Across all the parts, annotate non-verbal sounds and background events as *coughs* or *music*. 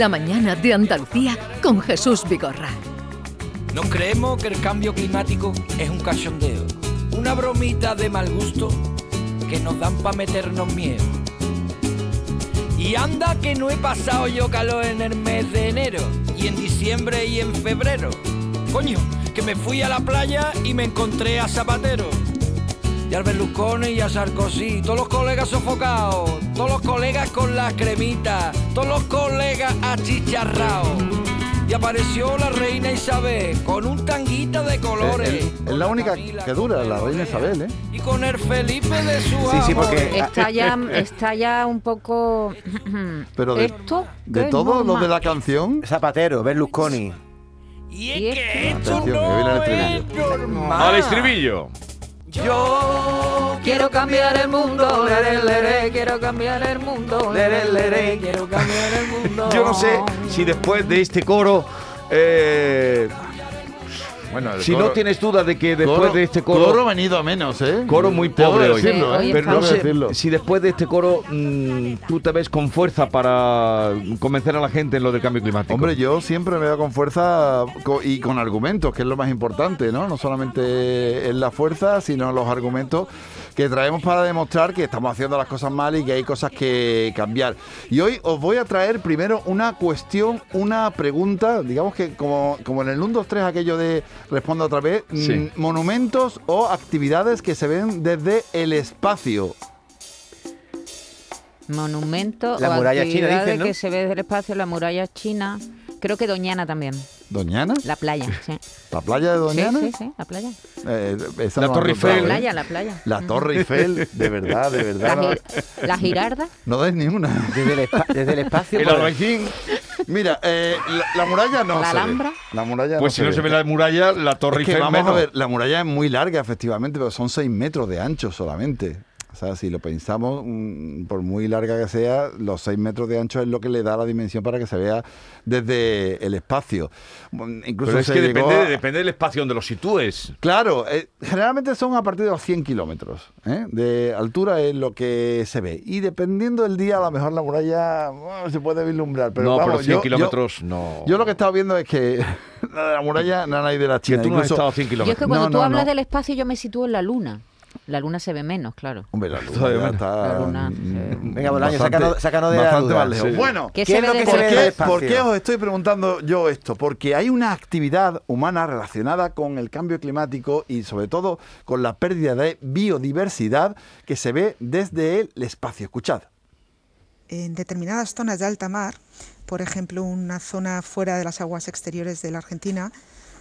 La mañana de Andalucía con Jesús Vigorra. No creemos que el cambio climático es un cachondeo, una bromita de mal gusto que nos dan para meternos miedo. Y anda que no he pasado yo calor en el mes de enero, y en diciembre y en febrero. Coño, que me fui a la playa y me encontré a Zapatero. Y al Berlusconi y a Sarkozy, todos los colegas sofocados, todos los colegas con las cremitas, todos los colegas achicharrados. Y apareció la reina Isabel con un tanguita de colores. Es, es- es la única que dura, la reina Isabel, ¿eh? Y con el Felipe de su Sí, sí, porque- Está ya, está ya un poco. *coughs* Pero de, Esto. de todo lo de la canción, Zapatero, Berlusconi. Y es que esto no estribillo. es normal. Al estribillo. Yo Quiero cambiar el mundo, lere, lere, quiero cambiar el mundo, lere, lere, quiero cambiar el mundo. Yo no sé si después de este coro. eh, bueno, si coro- no tienes duda de que después coro- de este coro. coro venido a menos, ¿eh? Coro muy pobre hoy. decirlo, ¿eh? Pero no sé decirlo. si después de este coro mm, tú te ves con fuerza para convencer a la gente en lo del cambio climático. Hombre, yo siempre me veo con fuerza y con argumentos, que es lo más importante, ¿no? No solamente es la fuerza, sino los argumentos que traemos para demostrar que estamos haciendo las cosas mal y que hay cosas que cambiar. Y hoy os voy a traer primero una cuestión, una pregunta, digamos que como, como en el 1, 2, 3, aquello de responda otra vez, Sí. mm, monumentos o actividades que se ven desde el espacio. Monumento La o muralla china, dicen, ¿no? que se ve desde el espacio, la muralla china. Creo que Doñana también. ¿Doñana? La playa, sí. ¿La playa de Doñana? Sí, sí, sí, la playa. Eh, esa La no Torre Eiffel. La ¿eh? playa, la playa. La Torre Eiffel, de verdad, de La, verdad. la girarda. No dais ni una. Desde el, espa- desde el espacio. el Mira, eh, la, la muralla no ¿La se ve. Alhambra? La muralla pues si no se ve la muralla, la Torre Es que Eiffel vamos a menos. ver, la muralla es muy larga, efectivamente, pero son 6 metros de ancho solamente. O sea, si lo pensamos, mm, por muy larga que sea, los 6 metros de ancho es lo que le da la dimensión para que se vea desde el espacio. Incluso Pero es que depende, a- depende del espacio donde lo sitúes. Claro, eh, generalmente son a partir de los 100 kilómetros ¿eh? de altura es lo que se ve. Y dependiendo del día, a lo mejor la muralla bueno, se puede vislumbrar. Pero no, vamos, pero 100 yo- yo- kilómetros no. Yo, lo que he estado viendo es que *laughs* la de la muralla no hay de la que China. tú no has Incluso- estado a 100 Yo es que cuando No, tú no, hablas no. del espacio, yo me sitúo en la luna. La luna se ve menos, claro. Hombre, la *laughs* luna ya está. La luna, mm, eh, Venga, Bolaño, bastante- sácanos- sácanos de la bastante duda. más lejos. Sí. Bueno, ¿Qué ¿Qué se es ve lo que por qué os estoy preguntando yo esto? Porque hay una actividad humana relacionada con el cambio climático y sobre todo con la pérdida de biodiversidad que se ve desde el espacio. Escuchad. en determinadas zonas de alta mar, por ejemplo, una zona fuera de las aguas exteriores de la Argentina,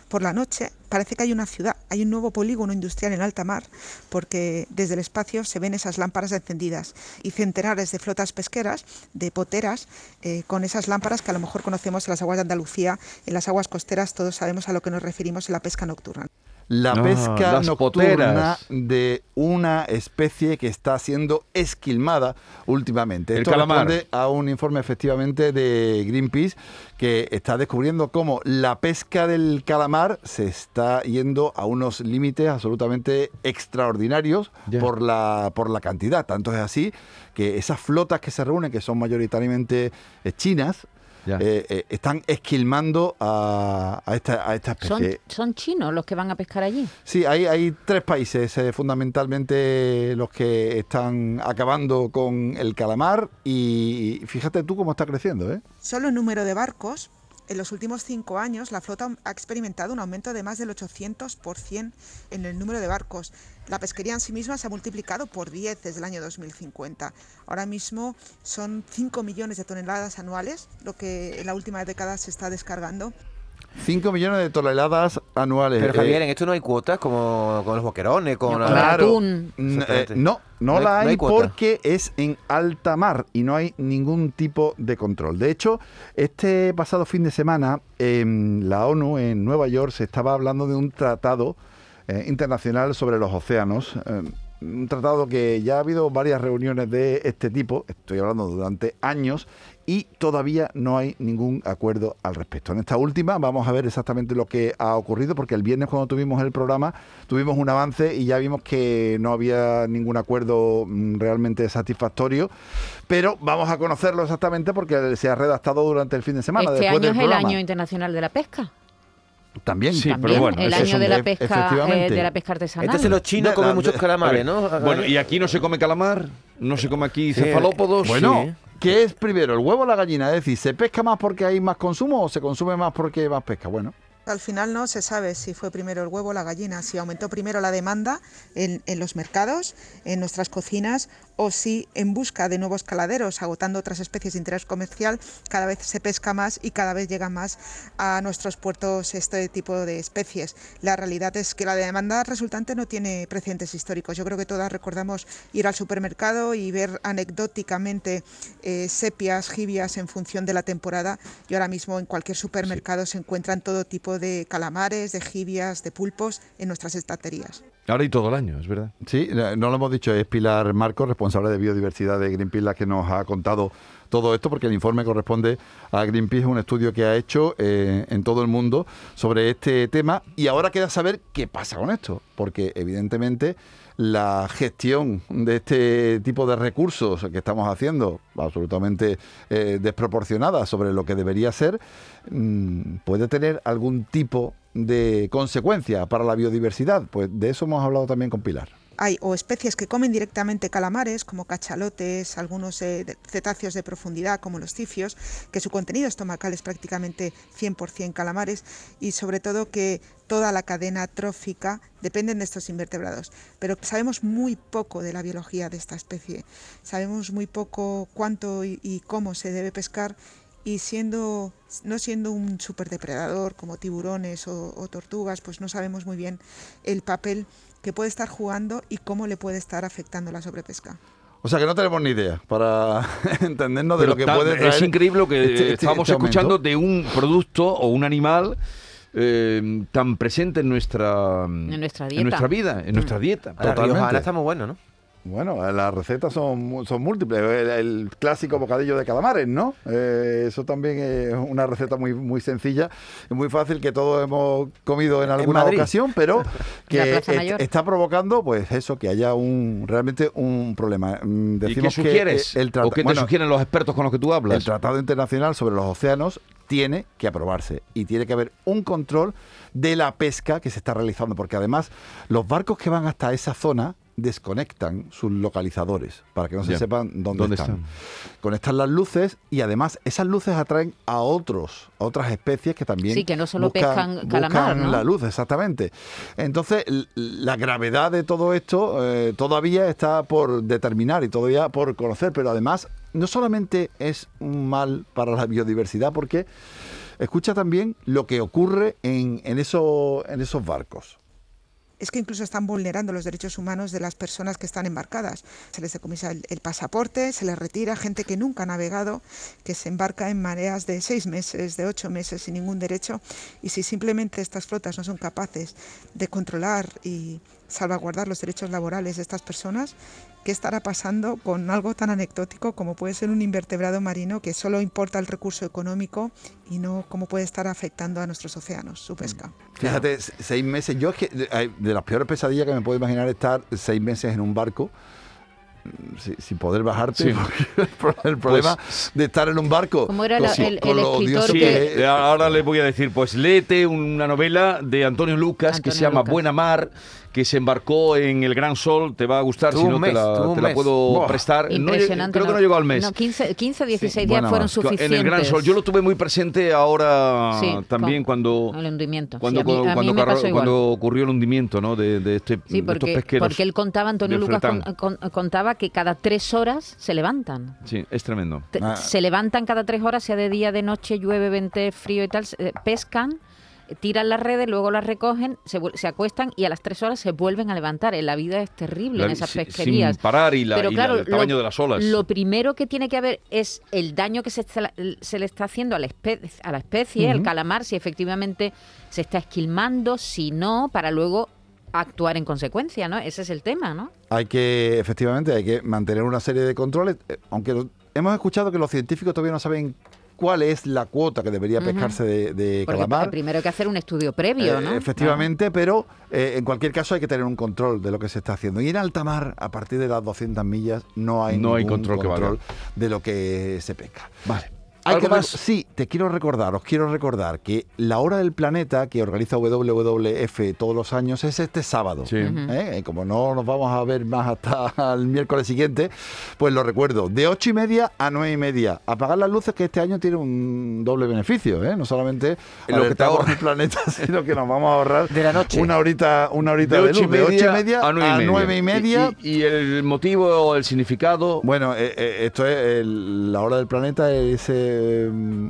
por la noche parece que hay una ciudad, hay un nuevo polígono industrial en alta mar, porque desde el espacio se ven esas lámparas encendidas y centenares de flotas pesqueras, de poteras, eh, con esas lámparas que a lo mejor conocemos en las aguas de Andalucía, en las aguas costeras, todos sabemos a lo que nos referimos en la pesca nocturna. La pesca nocturna poteras. de una especie que está siendo esquilmada últimamente. El Esto calamar. responde a un informe efectivamente de Greenpeace que está descubriendo cómo la pesca del calamar se está yendo a unos límites absolutamente extraordinarios por la por la cantidad. Tanto es así que esas flotas que se reúnen, que son mayoritariamente eh, chinas. Eh, eh, están esquilmando a, a esta, a esta Son, especie. son chinos los que van a pescar allí. Sí, hay, hay tres países eh, fundamentalmente los que están acabando con el calamar y fíjate tú cómo está creciendo, ¿eh? Solo el número de barcos, en los últimos cinco años, la flota ha experimentado un aumento de más del 800% en el número de barcos. La pesquería en sí misma se ha multiplicado por 10 desde el año 2050. Ahora mismo son 5 millones de toneladas anuales, lo que en la última década se está descargando. 5 millones de toneladas anuales. Pero eh, Javier, en esto no hay cuotas como con los boquerones, con No, la- el Claro. atún. Eh, no, no, No hay- la no hay, hay porque es en alta mar y no hay ningún tipo de control. De hecho, este pasado fin de semana en la ONU en Nueva York se estaba hablando de un tratado eh, internacional sobre los océanos. eh, un tratado que ya ha habido varias reuniones de este tipo, estoy hablando durante años, y todavía no hay ningún acuerdo al respecto. En esta última vamos a ver exactamente lo que ha ocurrido, porque el viernes cuando tuvimos el programa tuvimos un avance y ya vimos que no había ningún acuerdo mm, realmente satisfactorio, pero vamos a conocerlo exactamente porque se ha redactado durante el fin de semana. Este después año del es el programa. año internacional de la pesca. También, Sí, También pero bueno, el año es de la pesca, efectivamente. eh, de la pesca artesanal. Entonces los chinos comen muchos calamares, ¿no? Bueno, y aquí no se come calamar, no se come aquí Sí. cefalópodos. Bueno, Sí. ¿qué es primero, el huevo o la gallina? Es decir, ¿se pesca más porque hay más consumo o se consume más porque hay más pesca? Bueno, Al final no se sabe si fue primero el huevo o la gallina, si aumentó primero la demanda en, en los mercados, en nuestras cocinas, o si en busca de nuevos caladeros, agotando otras especies de interés comercial, cada vez se pesca más y cada vez llega más a nuestros puertos este tipo de especies. La realidad es que la demanda resultante no tiene precedentes históricos. Yo creo que todas recordamos ir al supermercado y ver anecdóticamente eh, sepias, jibias en función de la temporada y ahora mismo en cualquier supermercado se encuentran todo tipo de calamares, de jibias, de pulpos en nuestras estanterías. Ahora y todo el año, es verdad. sí, no lo hemos dicho, es Pilar Marcos, responsable de biodiversidad de Greenpeace, la que nos ha contado todo esto, porque el informe corresponde a Greenpeace, un estudio que ha hecho eh, en todo el mundo sobre este tema. Y ahora queda saber qué pasa con esto, porque evidentemente la gestión de este tipo de recursos que estamos haciendo, absolutamente eh, desproporcionada sobre lo que debería ser, mm, puede tener algún tipo de consecuencia para la biodiversidad. Pues de eso hemos hablado también con Pilar. Hay o especies que comen directamente calamares, como cachalotes, algunos eh, cetáceos de profundidad, como los cifios, que su contenido estomacal es prácticamente 100% calamares, y sobre todo que toda la cadena trófica dependen de estos invertebrados. Pero sabemos muy poco de la biología de esta especie. Sabemos muy poco cuánto y, cómo se debe pescar y siendo no siendo un superdepredador como tiburones o tortugas, pues no sabemos muy bien el papel que puede estar jugando y cómo le puede estar afectando la sobrepesca. O sea que no tenemos ni idea para *laughs* entendernos de lo que puede traer. es increíble lo que este- este- este escuchando de un producto o un animal eh, tan presente en nuestra, En nuestra en dieta. nuestra vida, en nuestra dieta. La Totalmente. riojana está muy bueno, ¿no? Bueno, las recetas son, mu- son múltiples. El, el clásico bocadillo de calamares, ¿no? Eh, eso también es una receta muy, muy sencilla y muy fácil que todos hemos comido en alguna ocasión, pero *laughs* que est- está provocando, pues eso, que haya un realmente un problema. Mm, ¿Y qué Decimos que, sugieres? eh, el ¿O qué te bueno, sugieren los expertos con los que tú El hablas? Tratado Internacional sobre los Océanos tiene que aprobarse y tiene que haber un control de la pesca que se está realizando, porque además los barcos que van hasta esa zona desconectan sus localizadores para que no se Ya. sepan dónde, ¿Dónde están. están? Conectan las luces y además esas luces atraen a otros, a otras especies que también Sí, que no solo buscan, pescan calamar, buscan ¿no? la luz, exactamente. Entonces, la gravedad de todo esto eh, todavía está por determinar y todavía por conocer, pero además no solamente es un mal para la biodiversidad, porque escucha también lo que ocurre en, en, eso- en esos barcos. Es que incluso están vulnerando los derechos humanos de las personas que están embarcadas. Se les decomisa el, el pasaporte, se les retira gente que nunca ha navegado, que se embarca en mareas de seis meses, de ocho meses sin ningún derecho. Y si simplemente estas flotas no son capaces de controlar y salvaguardar los derechos laborales de estas personas, ¿qué estará pasando con algo tan anecdótico como puede ser un invertebrado marino que solo importa el recurso económico y no cómo puede estar afectando a nuestros océanos, su pesca? Fíjate, se- seis meses. Yo es que de, las peores pesadillas que me puedo imaginar es estar seis meses en un barco mm, si- sin poder bajarte. Sí. porque *laughs* el pro- el problema de estar en un barco. ¿Cómo era la- el- con el escritor Sí, que- ahora le voy a decir, pues léete una novela de Antonio Lucas que Antonio se llama Lucas. Buena Mar, que se embarcó en el Gran Sol, te va a gustar, si no te la, te la puedo Buah. prestar. No, Impresionante. creo que no llegó al mes. No, 15, 15 16 días buena fueron suficientes. En el Gran Sol, yo lo tuve muy presente ahora Sí, también con cuando... El hundimiento. Cuando, Sí, mí- cuando, igual. cuando ocurrió el hundimiento ¿no? de, de este, Sí, de estos porque, pesqueros. porque él contaba, Antonio Lucas con- con- contaba que cada tres horas se levantan. Sí, es tremendo. Ah. Se levantan cada tres horas, sea de día, de noche, llueve, vente, frío y tal, eh, pescan, tiran las redes, luego las recogen, se, se acuestan y a las tres horas se vuelven a levantar. Eh, La vida es terrible La- en esas pesquerías. Sin parar y, la, Pero y la- el tamaño lo, de las olas. lo primero que tiene que haber es el daño que se, está- se le está haciendo a la, espe- a la especie, el calamar, si efectivamente se está esquilmando, si no, para luego actuar en consecuencia, ¿no? Ese es el tema, ¿no? Hay que, efectivamente, hay que mantener una serie de controles, eh, aunque lo- hemos escuchado que los científicos todavía no saben cuál es la cuota que debería pescarse de, de Porque calamar. primero hay que hacer un estudio previo, Eh, ¿no? Efectivamente, pero eh, en cualquier caso hay que tener un control de lo que se está haciendo. Y en alta mar, a partir de las 200 millas, no hay No hay ningún control que valga. de lo que se pesca. Vale. Hay ¿Algo que más? Sí, te quiero recordar, os quiero recordar que la hora del planeta que organiza WWF todos los años es este sábado. Sí. ¿eh? Y como no nos vamos a ver más hasta *laughs* el miércoles siguiente, pues lo recuerdo, de ocho y media a nueve y media. Apagar las luces que este año tiene un doble beneficio, ¿eh? no solamente Lo que te ahorra. el planeta, *laughs* sino que nos vamos a ahorrar De la noche. una horita, una horita De de, ocho y luz, de ocho y media a nueve y media. nueve y media. Y, y el motivo o el significado. Bueno, eh, eh, esto es el- la hora del planeta es eh,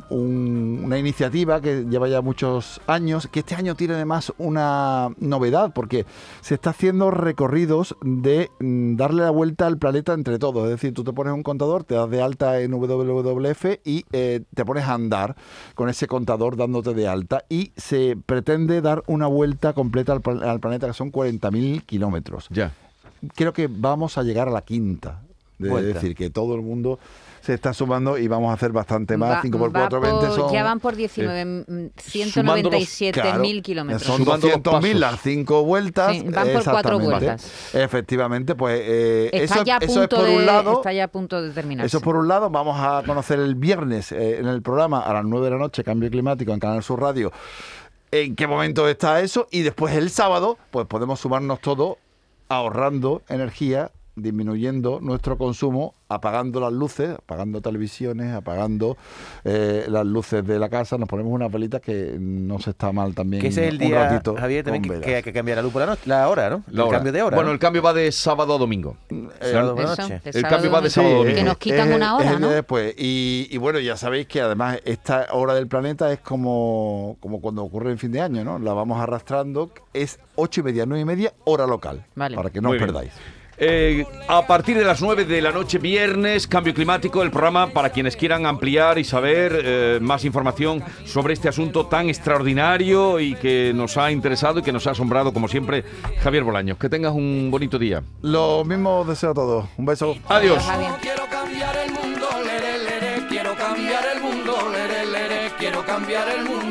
un- una iniciativa que lleva ya muchos años, que este año tiene además una novedad porque se está haciendo recorridos de mm, darle la vuelta al planeta entre todos, es decir, tú te pones un contador, te das de alta en WWF y eh, te pones a andar con ese contador dándote de alta y se pretende dar una vuelta completa al planeta que son 40.000 kilómetros Ya. creo que vamos a llegar a la quinta. De Vuelta. decir, que todo el mundo se está sumando y vamos a hacer bastante más. Va- 5 por va 4, 20 por- son... Ya van por 19, mm, sumando los- 197.000 Claro, kilómetros. Son Sumando los 200.000 pasos. las 5 vueltas. Sí, van por cuatro exactamente. vueltas. Efectivamente, pues eh, Está eso, ya a eso es punto por de, un lado. está ya a punto de terminarse. Eso por un lado, vamos a conocer el viernes eh, en el programa a las 9 de la noche, Cambio Climático en Canal Sur Radio, en qué momento está eso y después el sábado, pues podemos sumarnos todos ahorrando energía, disminuyendo nuestro consumo, apagando las luces, apagando televisiones, apagando eh, las luces de la casa, nos ponemos unas velitas que no se está mal también Que ese es el un día, ratito Javier, también que, que hay que cambiar la luz por la noche, la hora, ¿no? La el hora. cambio de hora. Bueno, ¿no? el cambio va de sábado a domingo. Sábado por Eso, noche. El sábado cambio va de sábado a domingo. Que nos quitan es- una es hora, el día ¿no? después. Y, y bueno, ya sabéis que además esta hora del planeta es como, como cuando ocurre en fin de año, ¿no? La vamos arrastrando. Es ocho y media, nueve y media, hora local. Vale. Para que no Muy os bien. Eh, a partir de las 9 de la noche, viernes, Cambio Climático, el programa para quienes quieran ampliar y saber eh, más información sobre este asunto tan extraordinario y que nos ha interesado y que nos ha asombrado, como siempre, Javier Bolaños. Que tengas un bonito día. Lo mismo deseo a todos. Un beso. Adiós. Quiero cambiar el mundo, lere, lere, quiero cambiar el mundo, lere, lere, quiero cambiar el mundo.